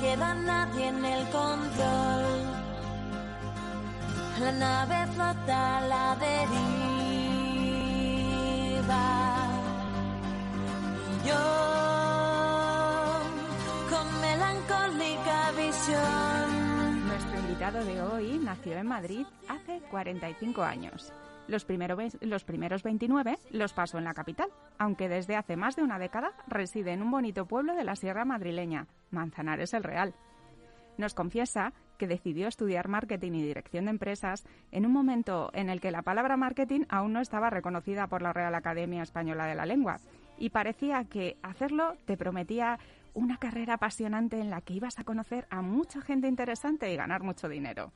queda nadie en el control. La nave flota a la deriva. Y yo, con melancólica visión. Nuestro invitado de hoy nació en Madrid hace 45 años. Los, primeros 29 los pasó en la capital, aunque desde hace más de una década reside en un bonito pueblo de la Sierra madrileña, Manzanares el Real. Nos confiesa que decidió estudiar marketing y dirección de empresas en un momento en el que la palabra marketing aún no estaba reconocida por la Real Academia Española de la Lengua y parecía que hacerlo te prometía una carrera apasionante en la que ibas a conocer a mucha gente interesante y ganar mucho dinero.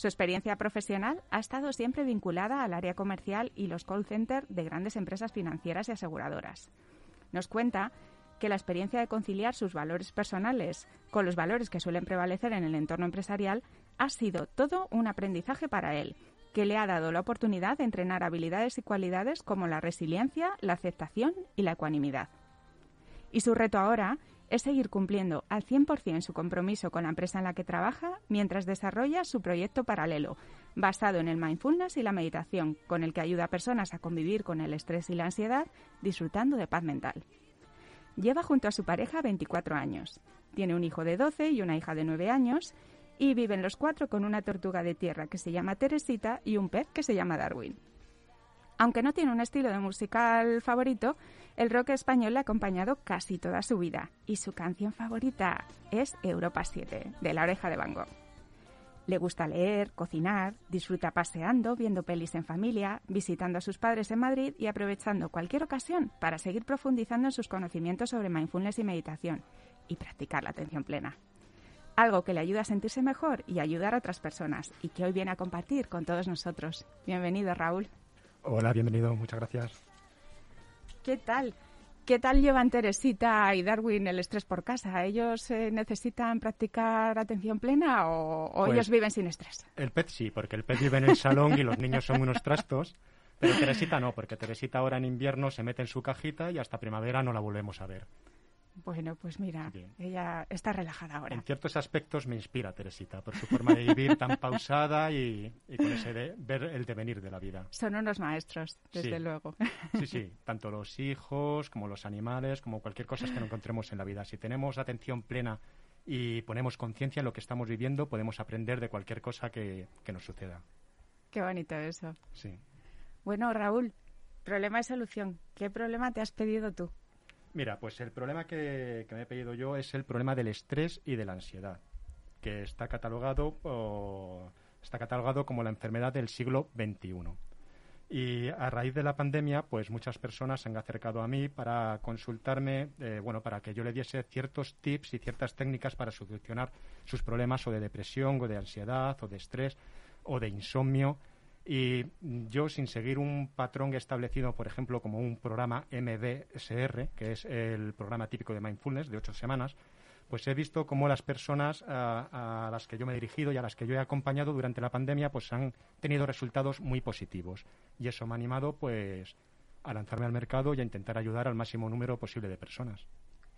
Su experiencia profesional ha estado siempre vinculada al área comercial y los call centers de grandes empresas financieras y aseguradoras. Nos cuenta que la experiencia de conciliar sus valores personales con los valores que suelen prevalecer en el entorno empresarial ha sido todo un aprendizaje para él, que le ha dado la oportunidad de entrenar habilidades y cualidades como la resiliencia, la aceptación y la ecuanimidad. Y su reto ahora es seguir cumpliendo al 100% su compromiso con la empresa en la que trabaja mientras desarrolla su proyecto paralelo, basado en el mindfulness y la meditación, con el que ayuda a personas a convivir con el estrés y la ansiedad, disfrutando de paz mental. Lleva junto a su pareja 24 años. Tiene un hijo de 12 y una hija de 9 años y viven los cuatro con una tortuga de tierra que se llama Teresita y un pez que se llama Darwin. Aunque no tiene un estilo de musical favorito, el rock español le ha acompañado casi toda su vida y su canción favorita es Europa 7, de La Oreja de Van Gogh. Le gusta leer, cocinar, disfruta paseando, viendo pelis en familia, visitando a sus padres en Madrid y aprovechando cualquier ocasión para seguir profundizando en sus conocimientos sobre mindfulness y meditación y practicar la atención plena. Algo que le ayuda a sentirse mejor y ayudar a otras personas y que hoy viene a compartir con todos nosotros. Bienvenido, Raúl. Hola, bienvenido, muchas gracias. ¿Qué tal? ¿Qué tal llevan Teresita y Darwin el estrés por casa? ¿Ellos eh, necesitan practicar atención plena o, o Pues- ellos viven sin estrés? El pez sí, porque el pez vive en el salón y los niños son unos trastos, pero Teresita no, porque Teresita ahora en invierno se mete en su cajita y hasta primavera no la volvemos a ver. Bueno, pues mira, Bien. ella está relajada ahora. En ciertos aspectos me inspira Teresita, por su forma de vivir tan pausada y, y con ese de ver el devenir de la vida. Son unos maestros, desde Sí. luego. Sí, sí, tanto los hijos como los animales, como cualquier cosa que nos encontremos en la vida. Si tenemos atención plena y ponemos conciencia en lo que estamos viviendo, podemos aprender de cualquier cosa que, que nos suceda. Qué bonito eso. Sí. Bueno, Raúl, problema y solución. ¿Qué problema te has pedido tú? Mira, pues el problema que, me he pedido yo es el problema del estrés y de la ansiedad, que está catalogado, o- está catalogado como la enfermedad del siglo XXI. Y a raíz de la pandemia, pues muchas personas se han acercado a mí para consultarme, eh, bueno, para que yo le diese ciertos tips y ciertas técnicas para solucionar sus problemas o de depresión o de ansiedad o de estrés o de insomnio. Y yo, sin seguir un patrón establecido, por ejemplo, como un programa MBSR, que es el programa típico de mindfulness de ocho semanas, pues he visto cómo las personas a, a las que yo me he dirigido y a las que yo he acompañado durante la pandemia, pues han tenido resultados muy positivos. Y eso me ha animado, pues, a lanzarme al mercado y a intentar ayudar al máximo número posible de personas.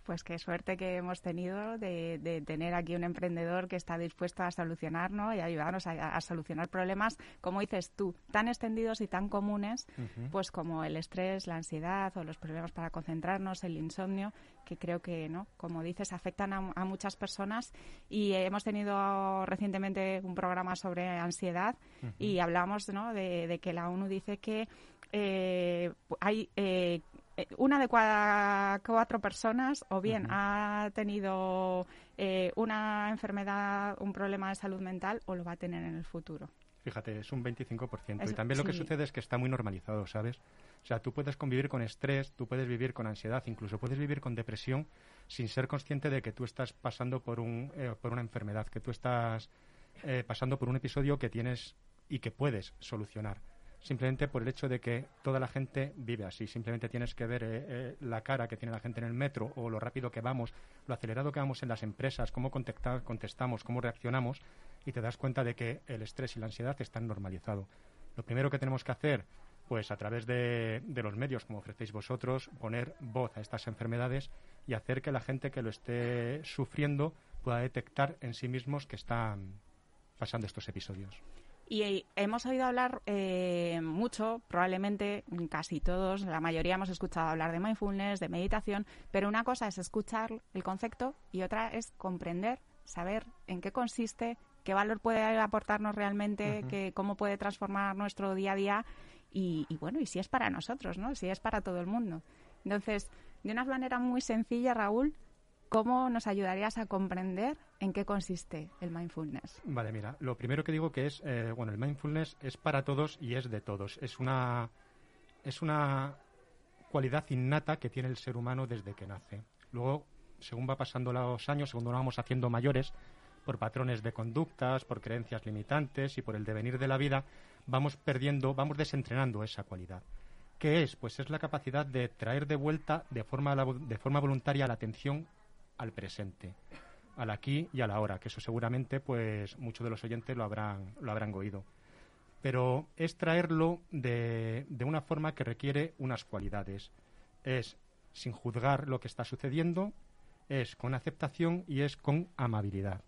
Pues qué suerte que hemos tenido de, de tener aquí un emprendedor que está dispuesto a solucionar ¿no? y ayudarnos a, a solucionar problemas, como dices tú, tan extendidos y tan comunes, pues como el estrés, la ansiedad o los problemas para concentrarnos, el insomnio, que creo que, ¿no? como dices, afectan a, a muchas personas. Y hemos tenido recientemente un programa sobre ansiedad y hablamos ¿no? de, de que la ONU dice que eh, hay eh, una de cada cuatro personas o bien ha tenido eh, una enfermedad, un problema de salud mental o lo va a tener en el futuro. Fíjate, es un 25%. Es- y también lo que sucede es que está muy normalizado, ¿sabes? O sea, tú puedes convivir con estrés, tú puedes vivir con ansiedad, incluso puedes vivir con depresión sin ser consciente de que tú estás pasando por, un, eh, por una enfermedad, que tú estás eh, pasando por un episodio que tienes y que puedes solucionar. Simplemente por el hecho de que toda la gente vive así. Simplemente tienes que ver eh, eh, la cara que tiene la gente en el metro o lo rápido que vamos, lo acelerado que vamos en las empresas, cómo contestamos, cómo reaccionamos y te das cuenta de que el estrés y la ansiedad están normalizados. Lo primero que tenemos que hacer, pues a través de, de los medios como ofrecéis vosotros, poner voz a estas enfermedades y hacer que la gente que lo esté sufriendo pueda detectar en sí mismos que están pasando estos episodios. Y hemos oído hablar eh, mucho, probablemente casi todos, la mayoría hemos escuchado hablar de mindfulness, de meditación, pero una cosa es escuchar el concepto y otra es comprender, saber en qué consiste, qué valor puede aportarnos realmente, que, cómo puede transformar nuestro día a día y, y, bueno, y si es para nosotros, ¿no? Si es para todo el mundo. Entonces, de una manera muy sencilla, Raúl, ¿Cómo nos ayudarías a comprender en qué consiste el mindfulness? Vale, mira, lo primero que digo que es, eh, bueno, el mindfulness es para todos y es de todos. Es una, es una cualidad innata que tiene el ser humano desde que nace. Luego, según va pasando los años, según nos vamos haciendo mayores, por patrones de conductas, por creencias limitantes y por el devenir de la vida, vamos perdiendo, vamos desentrenando esa cualidad. ¿Qué es? Pues es la capacidad de traer de vuelta de forma, de forma voluntaria la atención al presente, al aquí y a la hora, que eso seguramente pues muchos de los oyentes lo habrán, lo habrán oído. Pero es traerlo de, de una forma que requiere unas cualidades. Es sin juzgar lo que está sucediendo, es con aceptación y es con amabilidad.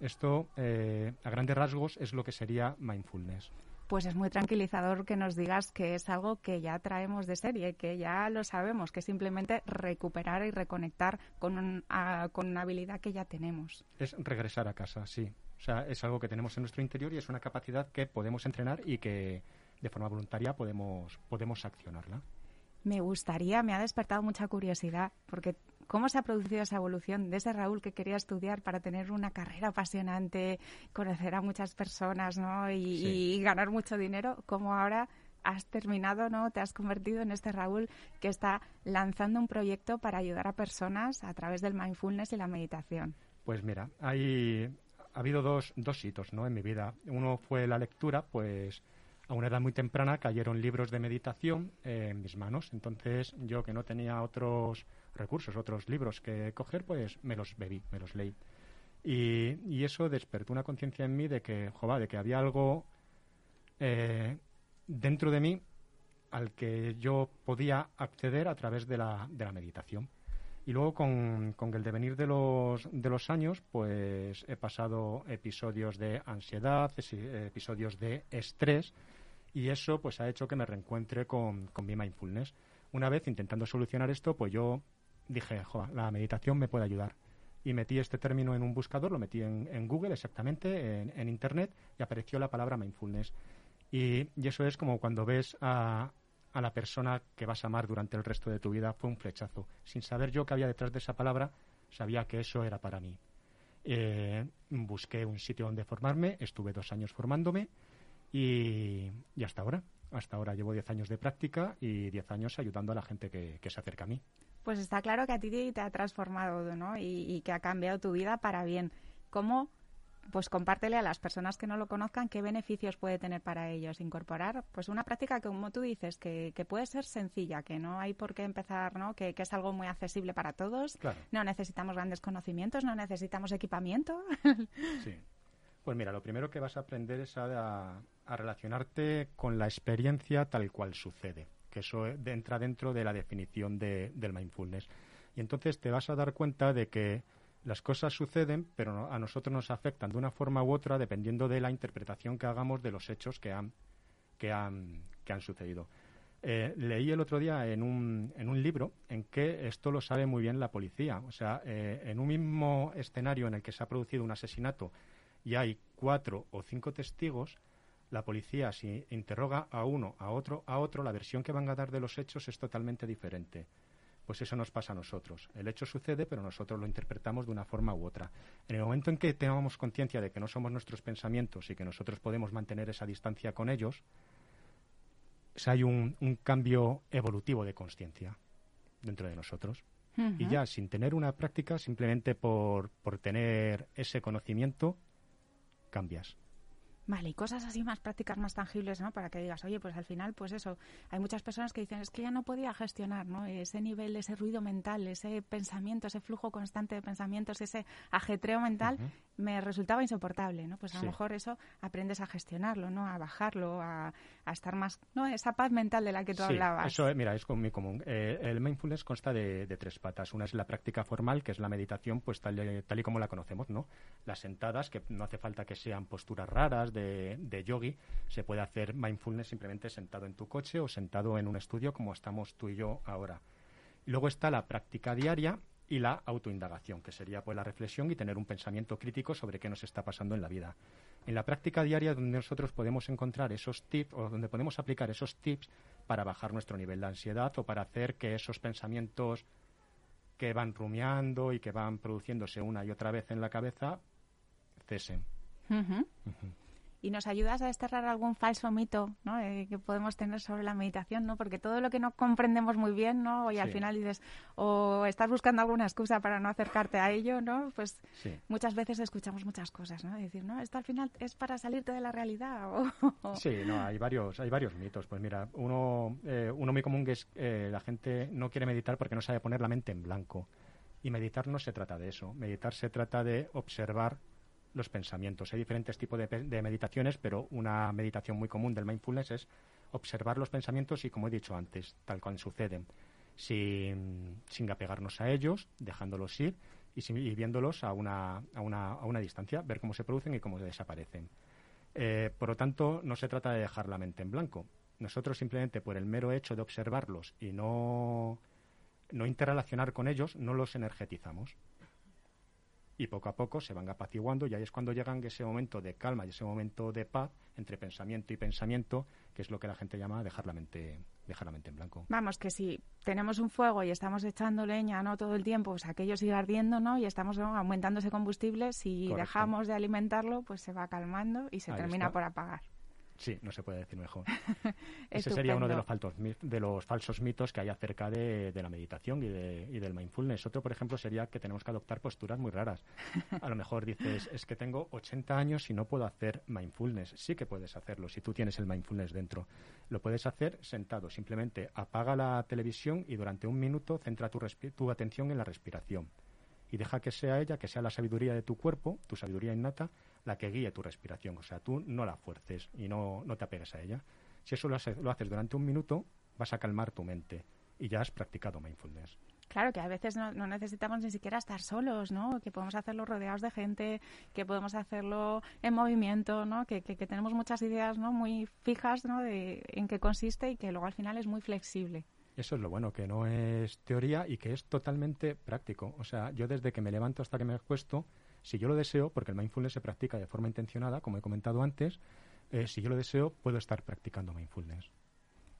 Esto, eh, a grandes rasgos, es lo que sería mindfulness pues es muy tranquilizador que nos digas que es algo que ya traemos de serie, que ya lo sabemos, que simplemente recuperar y reconectar con, con una habilidad que ya tenemos. Es regresar a casa, sí. O sea, es algo que tenemos en nuestro interior y es una capacidad que podemos entrenar y que de forma voluntaria podemos, podemos accionarla. Me gustaría, me ha despertado mucha curiosidad, porque ¿Cómo se ha producido esa evolución de ese Raúl que quería estudiar para tener una carrera apasionante, conocer a muchas personas ¿no? y, ganar mucho dinero? ¿Cómo ahora has terminado, ¿no? Te has convertido en este Raúl que está lanzando un proyecto para ayudar a personas a través del mindfulness y la meditación. Pues mira, hay, ha habido dos, dos hitos ¿no? en mi vida. Uno fue la lectura, pues a una edad muy temprana cayeron libros de meditación en mis manos. Entonces yo que no tenía otros recursos, otros libros que coger, pues me los bebí, me los leí. Y, eso despertó una conciencia en mí de que, de que había algo eh, dentro de mí al que yo podía acceder a través de la, de la meditación. Y luego con, con, el devenir de los, de los años, pues he pasado episodios de ansiedad, episodios de estrés, y eso pues ha hecho que me reencuentre con, con mi mindfulness. Una vez intentando solucionar esto, pues yo dije, la meditación me puede ayudar. Y metí este término en un buscador, lo metí en, Google exactamente, en, Internet, y apareció la palabra mindfulness. Y, eso es como cuando ves a, a, la persona que vas a amar durante el resto de tu vida, fue un flechazo. Sin saber yo qué había detrás de esa palabra, sabía que eso era para mí. Eh, busqué un sitio donde formarme, estuve dos años formándome y, y hasta ahora. Hasta ahora llevo diez años de práctica y diez años ayudando a la gente que, que se acerca a mí. Pues está claro que a ti te ha transformado, ¿no? Y, que ha cambiado tu vida para bien. ¿Cómo? Pues compártele a las personas que no lo conozcan qué beneficios puede tener para ellos incorporar pues una práctica que como tú dices que, puede ser sencilla que no hay por qué empezar no que, es algo muy accesible para todos no necesitamos grandes conocimientos no necesitamos equipamiento sí pues mira lo primero que vas a aprender es a relacionarte con la experiencia tal cual sucede que eso entra dentro de la definición de, del mindfulness. Y entonces te vas a dar cuenta de que las cosas suceden, pero a nosotros nos afectan de una forma u otra dependiendo de la interpretación que hagamos de los hechos que han, que han, que han sucedido. Eh, leí el otro día en un, en un libro en que esto lo sabe muy bien la policía. O sea, eh, en un mismo escenario en el que se ha producido un asesinato y hay cuatro o cinco testigos, la policía, si interroga a uno, a otro, a otro, la versión que van a dar de los hechos es totalmente diferente. Pues eso nos pasa a nosotros. El hecho sucede, pero nosotros lo interpretamos de una forma u otra. En el momento en que tengamos conciencia de que no somos nuestros pensamientos y que nosotros podemos mantener esa distancia con ellos, hay un, cambio evolutivo de conciencia dentro de nosotros. Y ya sin tener una práctica, simplemente por, por tener ese conocimiento, cambias. Vale, y cosas así más prácticas, más tangibles, ¿no? Para que digas, oye, pues al final, pues eso, hay muchas personas que dicen, es que ya no podía gestionar, ¿no? Ese nivel, ese ruido mental, ese pensamiento, ese flujo constante de pensamientos, ese ajetreo mental, me resultaba insoportable, ¿no? Pues a Sí. lo mejor eso aprendes a gestionarlo, ¿no? A bajarlo, a, a estar más, ¿no? Esa paz mental de la que tú Sí, hablabas. eso, eh, mira, es muy común. Eh, el mindfulness consta de, de tres patas. Una es la práctica formal, que es la meditación, pues tal, y- tal y como la conocemos, ¿no? Las sentadas, que no hace falta que sean posturas raras de, de yogi. Se puede hacer mindfulness simplemente sentado en tu coche o sentado en un estudio como estamos tú y yo ahora. Luego está la práctica diaria y la autoindagación, que sería pues la reflexión y tener un pensamiento crítico sobre qué nos está pasando en la vida. En la práctica diaria donde nosotros podemos encontrar esos tips o donde podemos aplicar esos tips para bajar nuestro nivel de ansiedad o para hacer que esos pensamientos que van rumiando y que van produciéndose una y otra vez en la cabeza cesen. Y nos ayudas a desterrar algún falso mito ¿no? Eh, que podemos tener sobre la meditación, ¿no? Porque todo lo que no comprendemos muy bien, ¿no? Y al final dices, o estás buscando alguna excusa para no acercarte a ello, ¿no? Pues Sí. muchas veces escuchamos muchas cosas, ¿no? Decir, no, esto al final es para salirte de la realidad. O, Sí, no, hay varios, hay varios mitos. Pues mira, uno, eh, uno muy común que es eh, la gente no quiere meditar porque no sabe poner la mente en blanco. Y meditar no se trata de eso. Meditar se trata de observar los pensamientos. Hay diferentes tipos de, meditaciones, pero una meditación muy común del mindfulness es observar los pensamientos y, como he dicho antes, tal cual suceden, sin, sin apegarnos a ellos, dejándolos ir y viéndolos a una, a, una, a una distancia, ver cómo se producen y cómo desaparecen. Eh, por lo tanto, no se trata de dejar la mente en blanco. Nosotros simplemente por el mero hecho de observarlos y no, no interrelacionar con ellos, no los energetizamos. Y poco a poco se van apaciguando y ahí es cuando llegan ese momento de calma y ese momento de paz entre pensamiento y pensamiento, que es lo que la gente llama dejar la mente, dejar la mente en blanco. Vamos, que si tenemos un fuego y estamos echando leña no todo el tiempo, pues aquello sigue ardiendo, ¿no? Y estamos ¿no? aumentando ese combustible, si Correcto. dejamos de alimentarlo, pues se va calmando y se Ahí termina está. por apagar. Sí, no se puede decir mejor. Ese sería uno de los, faltos, mi- de los falsos mitos que hay acerca de, de la meditación y, de- y del mindfulness. Otro, por ejemplo, sería que tenemos que adoptar posturas muy raras. A lo mejor dices, es que tengo 80 años y no puedo hacer mindfulness. Sí que puedes hacerlo si tú tienes el mindfulness dentro. Lo puedes hacer sentado. Simplemente apaga la televisión y durante un minuto centra tu, tu atención en la respiración. Y deja que sea ella, que sea la sabiduría de tu cuerpo, tu sabiduría innata, la que guíe tu respiración. O sea, tú no la fuerces y no, no te apegues a ella. Si eso lo, hace- lo haces durante un minuto, vas a calmar tu mente y ya has practicado mindfulness. Claro, que a veces no, no necesitamos ni siquiera estar solos, ¿no? Que podemos hacerlo rodeados de gente, que podemos hacerlo en movimiento, ¿no? Que, que- que tenemos muchas ideas, ¿no? Muy fijas, ¿no? De en qué consiste y que luego al final es muy flexible. Eso es lo bueno, que no es teoría y que es totalmente práctico. O sea, yo desde que me levanto hasta que me acuesto, si yo lo deseo, porque el mindfulness se practica de forma intencionada, como he comentado antes, eh, si yo lo deseo, puedo estar practicando mindfulness.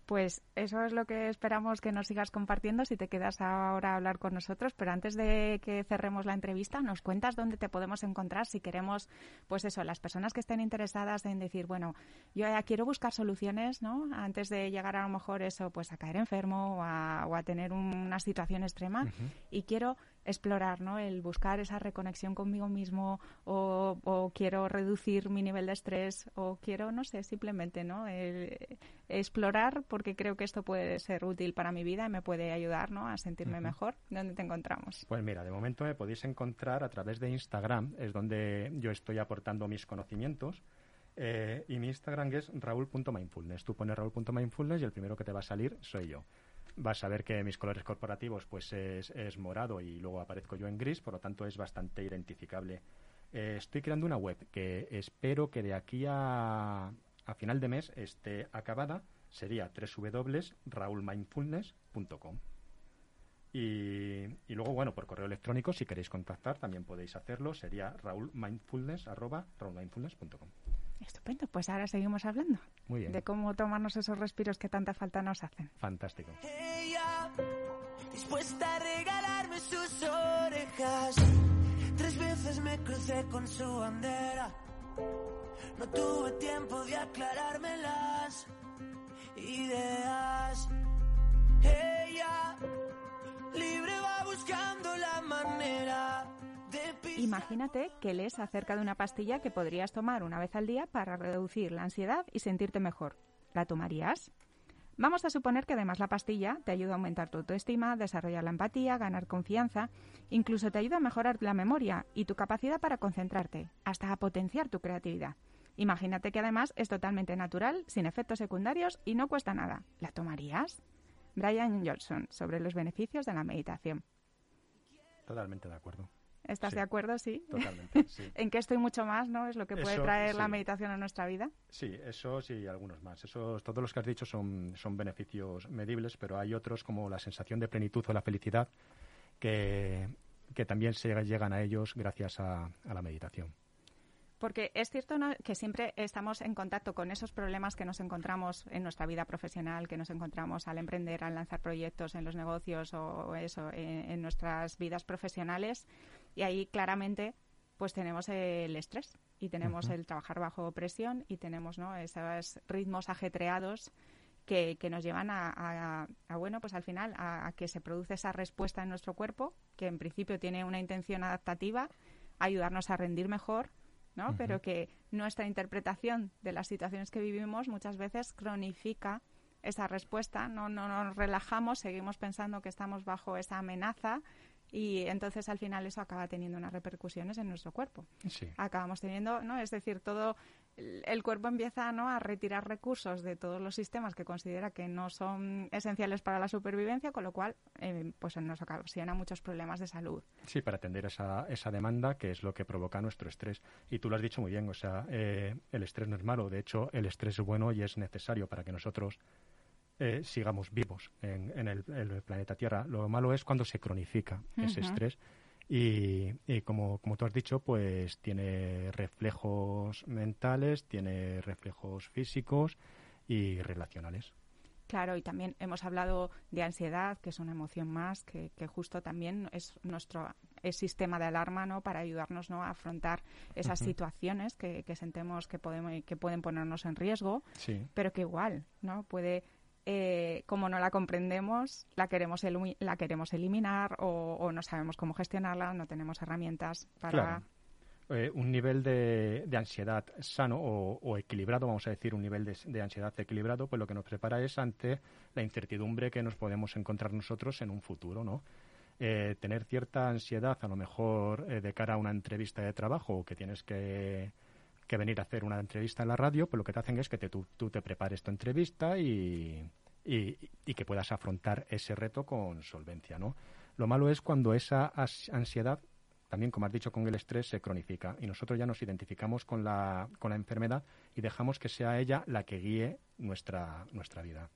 Pues eso es lo que esperamos que nos sigas compartiendo si te quedas ahora a hablar con nosotros. Pero antes de que cerremos la entrevista, nos cuentas dónde te podemos encontrar si queremos, pues eso, las personas que estén interesadas en decir, bueno, yo ya quiero buscar soluciones, ¿no? Antes de llegar a lo mejor eso, pues a caer enfermo o a, o a tener una situación extrema y quiero explorar, ¿no? El buscar esa reconexión conmigo mismo o, o quiero reducir mi nivel de estrés o quiero, no sé, simplemente, ¿no? El- explorar porque creo que esto puede ser útil para mi vida y me puede ayudar, ¿no? A sentirme mejor. ¿Dónde te encontramos? Pues mira, de momento me podéis encontrar a través de Instagram, es donde yo estoy aportando mis conocimientos. eh, y mi Instagram es raúl.mindfulness. Tú pones raúl.mindfulness y el primero que te va a salir soy yo. Vas a ver que mis colores corporativos pues es, es morado y luego aparezco yo en gris, por lo tanto es bastante identificable. Eh, estoy creando una web que espero que de aquí a, a final de mes esté acabada. Sería www.raulmindfulness.com. Y, y luego, bueno, por correo electrónico, si queréis contactar, también podéis hacerlo. Sería raulmindfulness.com. Estupendo, pues ahora seguimos hablando Muy bien. de cómo tomarnos esos respiros que tanta falta nos hacen. Fantástico. Ella, dispuesta a regalarme sus orejas. Tres veces me crucé con su bandera. No tuve tiempo de aclararme las ideas. Ella, libre va buscando la manera. Imagínate que lees acerca de una pastilla que podrías tomar una vez al día para reducir la ansiedad y sentirte mejor. ¿La tomarías? Vamos a suponer que además la pastilla te ayuda a aumentar tu autoestima, desarrollar la empatía, ganar confianza, incluso te ayuda a mejorar la memoria y tu capacidad para concentrarte, hasta a potenciar tu creatividad. Imagínate que además es totalmente natural, sin efectos secundarios y no cuesta nada. ¿La tomarías? Brian Johnson, sobre los beneficios de la meditación. Totalmente de acuerdo. ¿Estás Sí. de acuerdo? Sí. Totalmente, sí. en que estoy mucho más, ¿no? Es lo que puede Eso, traer la meditación a nuestra vida. Sí, esos y algunos más. Esos, todos los que has dicho son, son beneficios medibles, pero hay otros como la sensación de plenitud o la felicidad que, que también se llegan a ellos gracias a, a la meditación. Porque es cierto ¿no? que siempre estamos en contacto con esos problemas que nos encontramos en nuestra vida profesional, que nos encontramos al emprender, al lanzar proyectos en los negocios o eso, en, en nuestras vidas profesionales. Y ahí claramente pues tenemos el estrés y tenemos el trabajar bajo presión y tenemos ¿no? esos ritmos ajetreados que, que nos llevan a, a- a, bueno, pues al final a, a que se produce esa respuesta en nuestro cuerpo, que en principio tiene una intención adaptativa, ayudarnos a rendir mejor, ¿no? Pero que nuestra interpretación de las situaciones que vivimos muchas veces cronifica esa respuesta, no, no nos relajamos, seguimos pensando que estamos bajo esa amenaza y entonces al final eso acaba teniendo unas repercusiones en nuestro cuerpo Sí. acabamos teniendo, ¿no? Es decir, todo el cuerpo empieza ¿no? a retirar recursos de todos los sistemas que considera que no son esenciales para la supervivencia, con lo cual eh, pues nos ocasiona muchos problemas de salud. Sí, para atender esa, esa demanda que es lo que provoca nuestro estrés. Y tú lo has dicho muy bien, o sea, eh, el estrés no es malo, de hecho el estrés es bueno y es necesario para que nosotros eh, sigamos vivos en, en el, en el planeta Tierra. Lo malo es cuando se cronifica ese estrés y, y como, como tú has dicho, pues tiene reflejos mentales, tiene reflejos físicos y relacionales. Claro, y también hemos hablado de ansiedad, que es una emoción más, que, que justo también es nuestro es sistema de alarma ¿no? para ayudarnos ¿no? a afrontar esas situaciones que, que sentemos que, podemos, que pueden ponernos en riesgo. Sí, pero que igual, ¿no? Puede, eh, como no la comprendemos, la queremos, la queremos eliminar o, no sabemos cómo gestionarla, no tenemos herramientas para... Claro. eh, un nivel de, ansiedad sano o, equilibrado, vamos a decir, un nivel de, de ansiedad equilibrado, pues lo que nos prepara es ante la incertidumbre que nos podemos encontrar nosotros en un futuro, ¿no? Eh, tener cierta ansiedad, a lo mejor eh, de cara a una entrevista de trabajo o que tienes que, que venir a hacer una entrevista en la radio, pues lo que te hacen es que te, tú, tú te prepares tu entrevista y, y, y que puedas afrontar ese reto con solvencia, ¿no? Lo malo es cuando esa ansiedad también, como has dicho, con el estrés se cronifica y nosotros ya nos identificamos con la, con la enfermedad y dejamos que sea ella la que guíe nuestra, nuestra vida.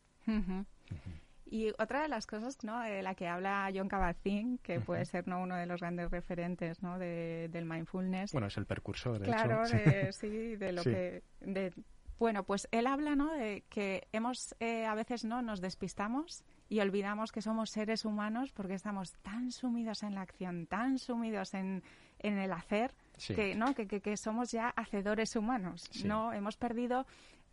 Y otra de las cosas ¿no? de la que habla John Kabat-Zinn, que puede ser ¿no? uno de los grandes referentes ¿no? de, del mindfulness, Bueno, es el precursor, de claro, hecho. de, sí, de lo Sí. que... De, bueno, pues él habla ¿no? de que hemos eh, a veces no nos despistamos y olvidamos que somos seres humanos porque estamos tan sumidos en la acción, tan sumidos en, en el hacer, Sí. que, ¿no? que, que, que somos ya hacedores humanos. Sí. no Hemos perdido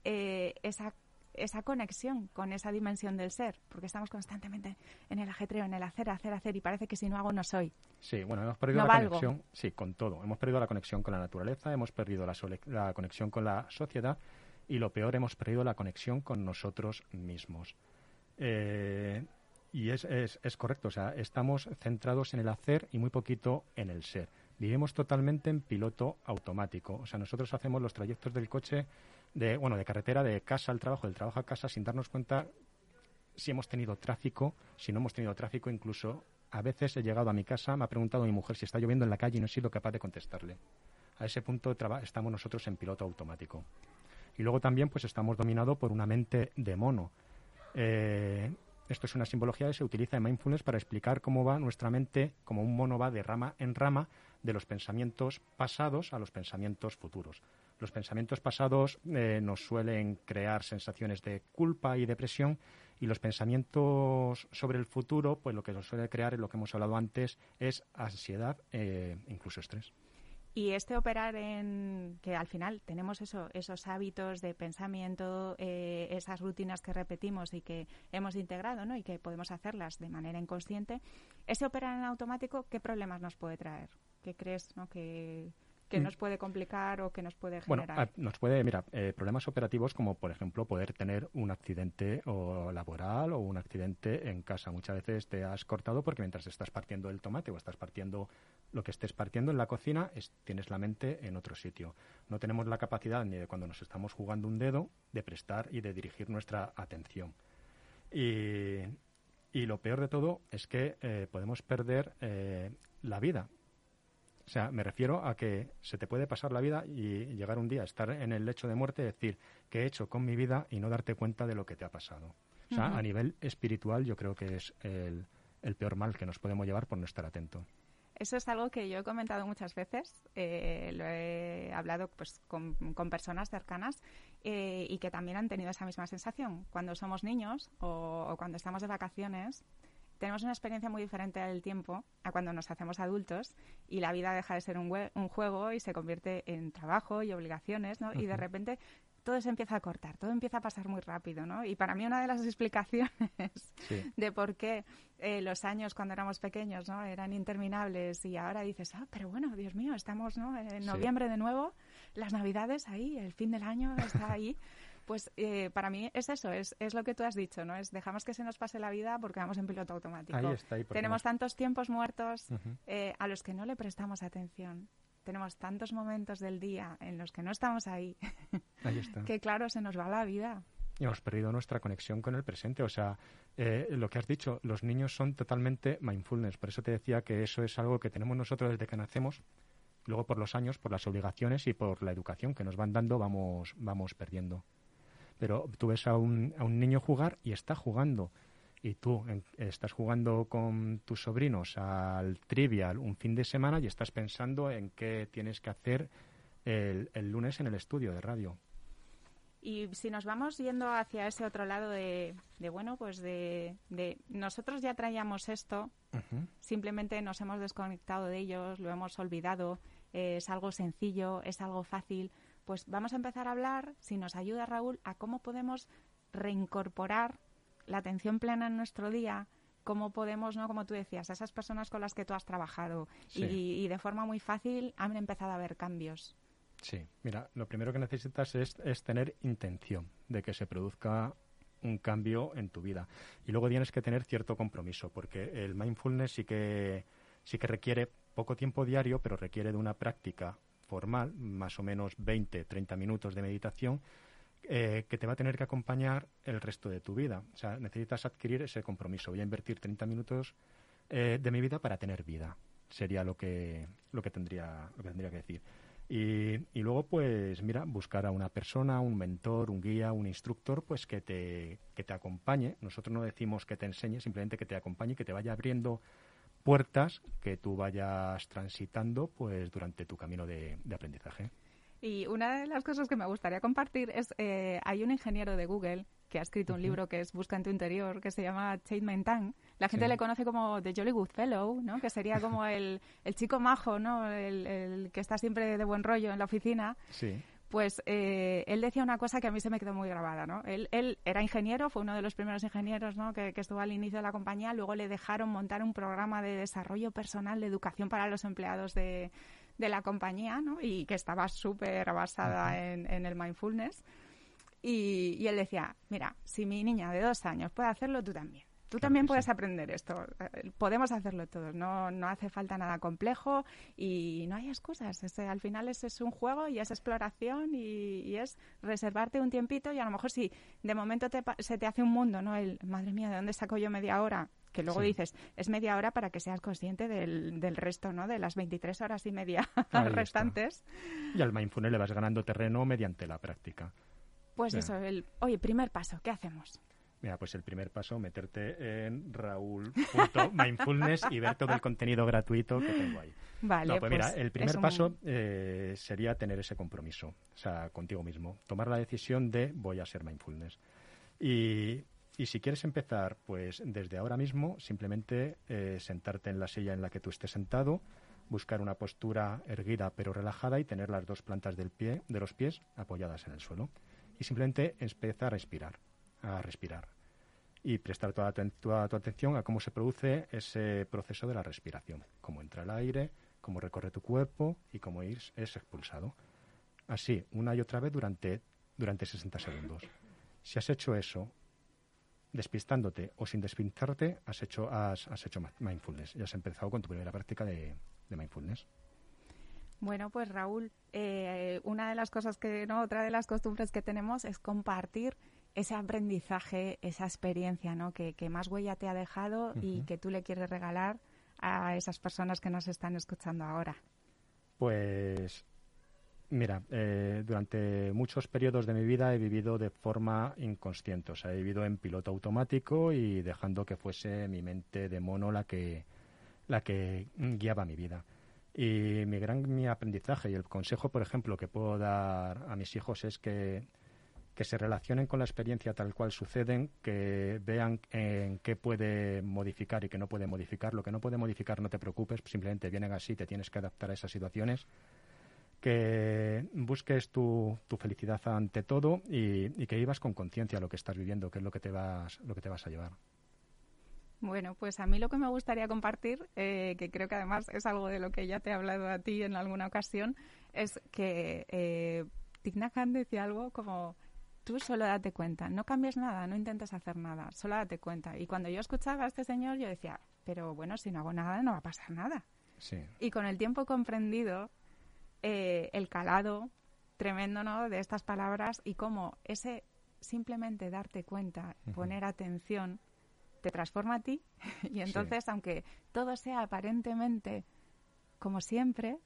eh, esa esa conexión con esa dimensión del ser, porque estamos constantemente en el ajetreo, en el hacer, hacer, hacer, y parece que si no hago no soy. Sí, bueno, hemos perdido No la valgo. conexión, sí, con todo. Hemos perdido la conexión con la naturaleza, hemos perdido la, la conexión con la sociedad y lo peor, hemos perdido la conexión con nosotros mismos. Eh, y es, es, es correcto, o sea, estamos centrados en el hacer y muy poquito en el ser. Vivimos totalmente en piloto automático. O sea, nosotros hacemos los trayectos del coche de, bueno, de carretera de casa al trabajo, del trabajo a casa, sin darnos cuenta si hemos tenido tráfico, si no hemos tenido tráfico, incluso a veces he llegado a mi casa, me ha preguntado mi mujer si está lloviendo en la calle y no he sido capaz de contestarle. A ese punto estamos nosotros en piloto automático. Y luego también pues estamos dominados por una mente de mono. Eh, esto es una simbología que se utiliza en mindfulness para explicar cómo va nuestra mente, como un mono va de rama en rama, de los pensamientos pasados a los pensamientos futuros. Los pensamientos pasados eh, nos suelen crear sensaciones de culpa y depresión y los pensamientos sobre el futuro, pues lo que nos suele crear, es lo que hemos hablado antes, es ansiedad e incluso estrés. Y este operar en que al final tenemos eso, esos hábitos de pensamiento, eh, esas rutinas que repetimos y que hemos integrado, ¿no? Y que podemos hacerlas de manera inconsciente. Ese operar en automático, ¿qué problemas nos puede traer? ¿Qué crees, no? Que que Mm. nos puede complicar o que nos puede Bueno, generar? a- nos puede, mira, eh, problemas operativos como, por ejemplo, poder tener un accidente o laboral o un accidente en casa. Muchas veces te has cortado porque mientras estás partiendo el tomate o estás partiendo lo que estés partiendo en la cocina, es- tienes la mente en otro sitio. No tenemos la capacidad ni de cuando nos estamos jugando un dedo de prestar y de dirigir nuestra atención. Y, y lo peor de todo es que eh, podemos perder eh, la vida. O sea, me refiero a que se te puede pasar la vida y llegar un día a estar en el lecho de muerte y decir qué he hecho con mi vida y no darte cuenta de lo que te ha pasado. O sea, a nivel espiritual yo creo que es el, el peor mal que nos podemos llevar por no estar atento. Eso es algo que yo he comentado muchas veces, eh, lo he hablado pues, con, con personas cercanas eh, y que también han tenido esa misma sensación. Cuando somos niños o, o cuando estamos de vacaciones, tenemos una experiencia muy diferente del tiempo a cuando nos hacemos adultos y la vida deja de ser un, juego y se convierte en trabajo y obligaciones, ¿no? Y de repente todo se empieza a cortar, todo empieza a pasar muy rápido, ¿no? Y para mí una de las explicaciones Sí. de por qué eh, los años cuando éramos pequeños no eran interminables y ahora dices, ah, pero bueno, Dios mío, estamos ¿no? en Sí. noviembre de nuevo, las navidades ahí, el fin del año está ahí. Pues eh, para mí es eso, es, es lo que tú has dicho, ¿no? Es dejamos que se nos pase la vida porque vamos en piloto automático. Ahí está. ahí, Tenemos tantos tiempos muertos eh, a los que no le prestamos atención. Tenemos tantos momentos del día en los que no estamos ahí, Ahí está. que claro, se nos va la vida. y hemos perdido nuestra conexión con el presente. O sea, eh, lo que has dicho, los niños son totalmente mindfulness. Por eso te decía que eso es algo que tenemos nosotros desde que nacemos. Luego, por los años, por las obligaciones y por la educación que nos van dando, vamos, vamos perdiendo. Pero tú ves a un, a un niño jugar y está jugando. Y tú en- estás jugando con tus sobrinos al trivial un fin de semana y estás pensando en qué tienes que hacer el, el lunes en el estudio de radio. Y si nos vamos yendo hacia ese otro lado de, de bueno, pues de, de nosotros ya traíamos esto, simplemente nos hemos desconectado de ellos, lo hemos olvidado, eh, es algo sencillo, es algo fácil, pues vamos a empezar a hablar, si nos ayuda Raúl, a cómo podemos reincorporar la atención plena en nuestro día, cómo podemos, ¿no? Como tú decías, a esas personas con las que tú has trabajado Sí. y, y de forma muy fácil han empezado a haber cambios. Sí, mira, lo primero que necesitas es, es tener intención de que se produzca un cambio en tu vida. Y luego tienes que tener cierto compromiso, porque el mindfulness sí que, sí que requiere poco tiempo diario, pero requiere de una práctica formal, más o menos 20, 30 minutos de meditación, eh, que te va a tener que acompañar el resto de tu vida. O sea, necesitas adquirir ese compromiso. Voy a invertir 30 minutos eh, de mi vida para tener vida. Sería lo que, lo que, tendría, lo que tendría que decir. Y, y luego, pues, mira, buscar a una persona, un mentor, un guía, un instructor, pues que te, que te acompañe. Nosotros no decimos que te enseñe, simplemente que te acompañe que te vaya abriendo puertas que tú vayas transitando, pues, durante tu camino de, de aprendizaje. Y una de las cosas que me gustaría compartir es, eh, hay un ingeniero de Google que ha escrito un libro que es Busca en tu interior, que se llama Chade Mentang. La gente Sí. le conoce como The Jolly Good Fellow, ¿no? Que sería como el, el chico majo, ¿no? El, el que está siempre de buen rollo en la oficina. Sí. Pues eh, él decía una cosa que a mí se me quedó muy grabada, ¿no? Él, él era ingeniero, fue uno de los primeros ingenieros ¿no? que, que estuvo al inicio de la compañía, luego le dejaron montar un programa de desarrollo personal de educación para los empleados de, de la compañía, ¿no? Y que estaba súper basada en, en el mindfulness. Y, y él decía, mira, si mi niña de dos años puede hacerlo, tú también. Tú Claro también puedes sí. aprender esto. Eh, Podemos hacerlo todos. No, no hace falta nada complejo y no hay excusas. Es, eh, al final es, es un juego y es exploración y, y es reservarte un tiempito y a lo mejor si de momento te se te hace un mundo, ¿no? El, madre mía, ¿de dónde saco yo media hora? Que luego Sí. dices, es media hora para que seas consciente del, del resto, ¿no? De las 23 horas y media Ahí está. restantes. Y al mindfulness le vas ganando terreno mediante la práctica. Pues eso, el, oye, primer paso, ¿qué hacemos? Mira, pues el primer paso, meterte en raúl.mindfulness y ver todo el contenido gratuito que tengo ahí. Vale, no, pues, mira, el es primer un- paso eh, sería tener ese compromiso, o sea, contigo mismo. Tomar la decisión de voy a ser mindfulness. Y, y si quieres empezar, pues desde ahora mismo, simplemente eh, sentarte en la silla en la que tú estés sentado, buscar una postura erguida pero relajada y tener las dos plantas del pie, de los pies apoyadas en el suelo. Y simplemente empezar a respirar, a respirar. Y prestar toda, tu atención a cómo se produce ese proceso de la respiración. Cómo entra el aire, cómo recorre tu cuerpo y cómo es, es expulsado. Así, una y otra vez durante, durante 60 segundos. Si has hecho eso despistándote o sin despistarte, has hecho, has, has hecho mindfulness y has empezado con tu primera práctica de, de mindfulness. Bueno, pues Raúl, eh, una de las cosas que, no, otra de las costumbres que tenemos es compartir ese aprendizaje, esa experiencia, ¿no? Que, más huella te ha dejado y que tú le quieres regalar a esas personas que nos están escuchando ahora. Pues Mira, eh, durante muchos periodos de mi vida he vivido de forma inconsciente, o sea, he vivido en piloto automático y dejando que fuese mi mente de mono la que, la que guiaba mi vida. Y mi gran mi aprendizaje y el consejo, por ejemplo, que puedo dar a mis hijos es que, que se relacionen con la experiencia tal cual suceden, que vean en qué puede modificar y qué no puede modificar. Lo que no puede modificar no te preocupes, simplemente vienen así, te tienes que adaptar a esas situaciones. Que busques tu, tu felicidad ante todo y, que vivas con conciencia lo que estás viviendo, que es lo que te vas, lo que te vas a llevar. Bueno, pues a mí lo que me gustaría compartir, eh, que creo que además es algo de lo que ya te he hablado a ti en alguna ocasión, es que eh, decía algo como tú solo date cuenta, no cambies nada, no intentes hacer nada, solo date cuenta. Y cuando yo escuchaba a este señor, yo decía, pero bueno, si no hago nada, no va a pasar nada. Y con el tiempo comprendido eh, el calado tremendo ¿no? de estas palabras y cómo ese simplemente darte cuenta, poner atención, te transforma a ti y entonces, aunque todo sea aparentemente como siempre,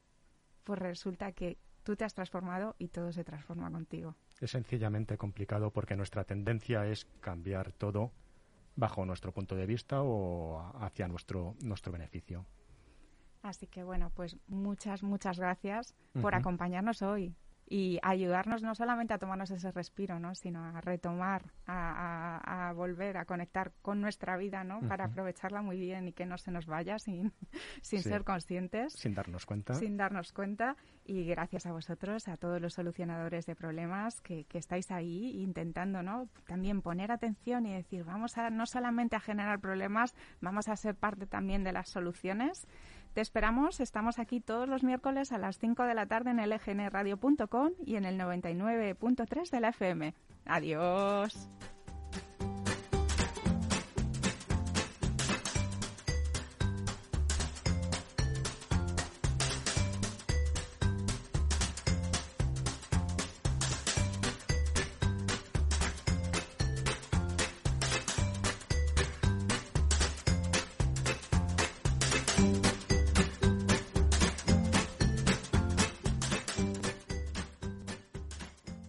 pues resulta que tú te has transformado y todo se transforma contigo. Es sencillamente complicado porque nuestra tendencia es cambiar todo bajo nuestro punto de vista o hacia nuestro, nuestro beneficio. Así que bueno, pues muchas, muchas gracias por acompañarnos hoy y ayudarnos no solamente a tomarnos ese respiro, ¿no? sino a retomar, a, volver a conectar con nuestra vida, ¿no? Para aprovecharla muy bien y que no se nos vaya sin, sin ser conscientes. Sin darnos cuenta. Sin darnos cuenta. Y gracias a vosotros, a todos los solucionadores de problemas que, que estáis ahí intentando, ¿no? También poner atención y decir, vamos a no solamente a generar problemas, vamos a ser parte también de las soluciones. Te esperamos, estamos aquí todos los miércoles a las 5 de la tarde en lgnradio.com y en el 99.3 de la FM. Adiós.